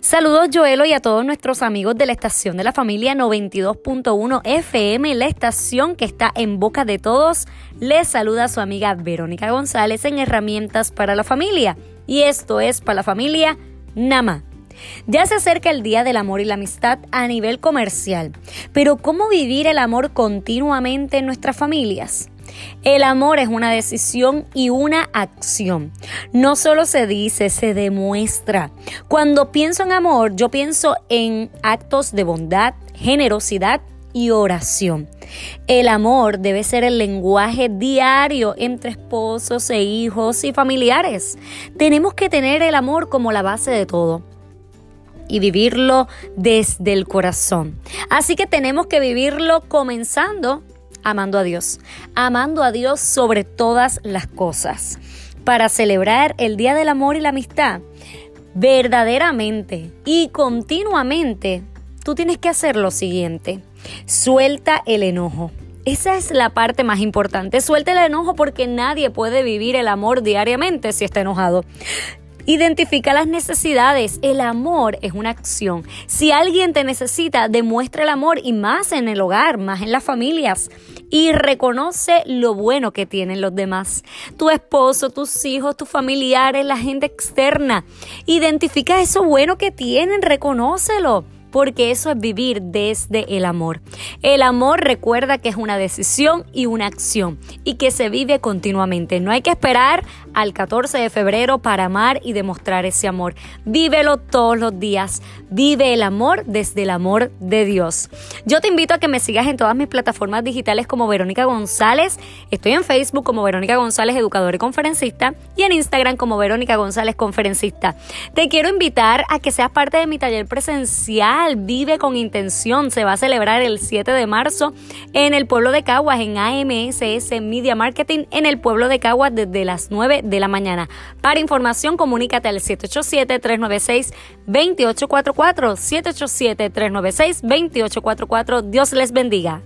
Saludos Joelo y a todos nuestros amigos de la estación de la familia 92.1 FM, la estación que está en boca de todos. Les saluda su amiga Verónica González en Herramientas para la Familia. Y esto es para la familia Nama. Ya se acerca el Día del Amor y la Amistad a nivel comercial, pero ¿cómo vivir el amor continuamente en nuestras familias? El amor es una decisión y una acción. No solo se dice, se demuestra. Cuando pienso en amor, yo pienso en actos de bondad, generosidad y oración. El amor debe ser el lenguaje diario entre esposos e hijos y familiares. Tenemos que tener el amor como la base de todo y vivirlo desde el corazón. Así que tenemos que vivirlo comenzando amando a Dios, amando a Dios sobre todas las cosas. Para celebrar el Día del Amor y la Amistad, verdaderamente y continuamente, tú tienes que hacer lo siguiente. Suelta el enojo. Esa es la parte más importante. Suelta el enojo porque nadie puede vivir el amor diariamente si está enojado. Identifica las necesidades. El amor es una acción. Si alguien te necesita, demuestra el amor y más en el hogar, más en las familias. Y reconoce lo bueno que tienen los demás. Tu esposo, tus hijos, tus familiares, la gente externa. Identifica eso bueno que tienen, reconócelo porque eso es vivir desde el amor. El amor recuerda que es una decisión y una acción y que se vive continuamente. No hay que esperar al 14 de febrero para amar y demostrar ese amor. Vívelo todos los días. Vive el amor desde el amor de Dios. Yo te invito a que me sigas en todas mis plataformas digitales como Verónica González. Estoy en Facebook como Verónica González, educadora y conferencista, y en Instagram como Verónica González, conferencista. Te quiero invitar a que seas parte de mi taller presencial Vive con Intención. Se va a celebrar el 7 de marzo en el pueblo de Caguas, en AMSS Media Marketing, en el pueblo de Caguas desde las 9 de la mañana. Para información, comunícate al 787-396-2844. 787-396-2844. Dios les bendiga.